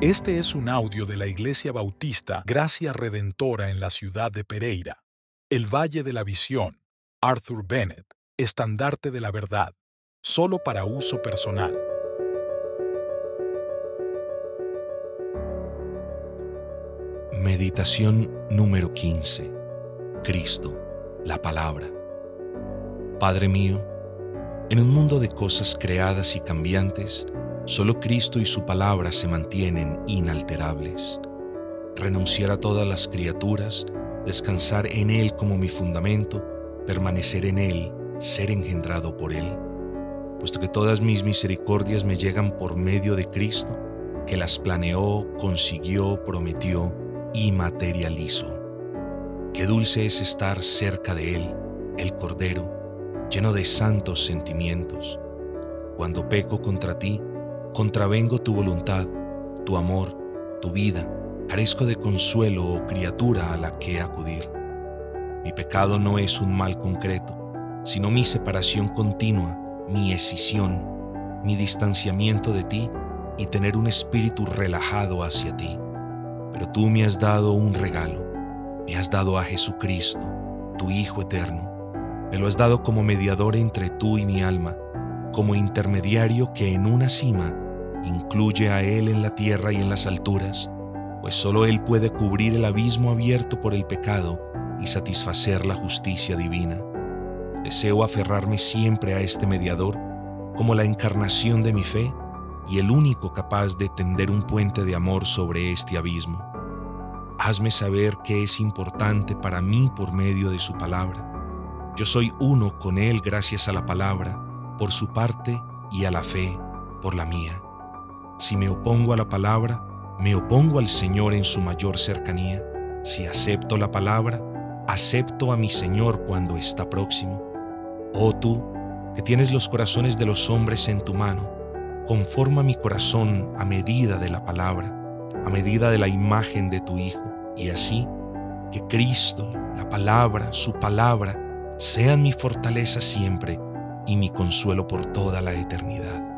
Este es un audio de la Iglesia Bautista Gracia Redentora en la ciudad de Pereira. El Valle de la Visión. Arthur Bennett. Estandarte de la Verdad. Solo para uso personal. Meditación número 15. Cristo, la palabra. Padre mío, en un mundo de cosas creadas y cambiantes, Solo Cristo y su palabra se mantienen inalterables. Renunciar a todas las criaturas, descansar en Él como mi fundamento, permanecer en Él, ser engendrado por Él. Puesto que todas mis misericordias me llegan por medio de Cristo, que las planeó, consiguió, prometió y materializó. Qué dulce es estar cerca de Él, el Cordero, lleno de santos sentimientos. Cuando peco contra ti, Contravengo tu voluntad, tu amor, tu vida. Carezco de consuelo o criatura a la que acudir. Mi pecado no es un mal concreto, sino mi separación continua, mi escisión, mi distanciamiento de ti y tener un espíritu relajado hacia ti. Pero tú me has dado un regalo, me has dado a Jesucristo, tu Hijo eterno. Me lo has dado como mediador entre tú y mi alma como intermediario que en una cima incluye a Él en la tierra y en las alturas, pues solo Él puede cubrir el abismo abierto por el pecado y satisfacer la justicia divina. Deseo aferrarme siempre a este mediador como la encarnación de mi fe y el único capaz de tender un puente de amor sobre este abismo. Hazme saber que es importante para mí por medio de su palabra. Yo soy uno con Él gracias a la palabra por su parte y a la fe por la mía. Si me opongo a la palabra, me opongo al Señor en su mayor cercanía. Si acepto la palabra, acepto a mi Señor cuando está próximo. Oh tú, que tienes los corazones de los hombres en tu mano, conforma mi corazón a medida de la palabra, a medida de la imagen de tu Hijo, y así que Cristo, la palabra, su palabra, sean mi fortaleza siempre y mi consuelo por toda la eternidad.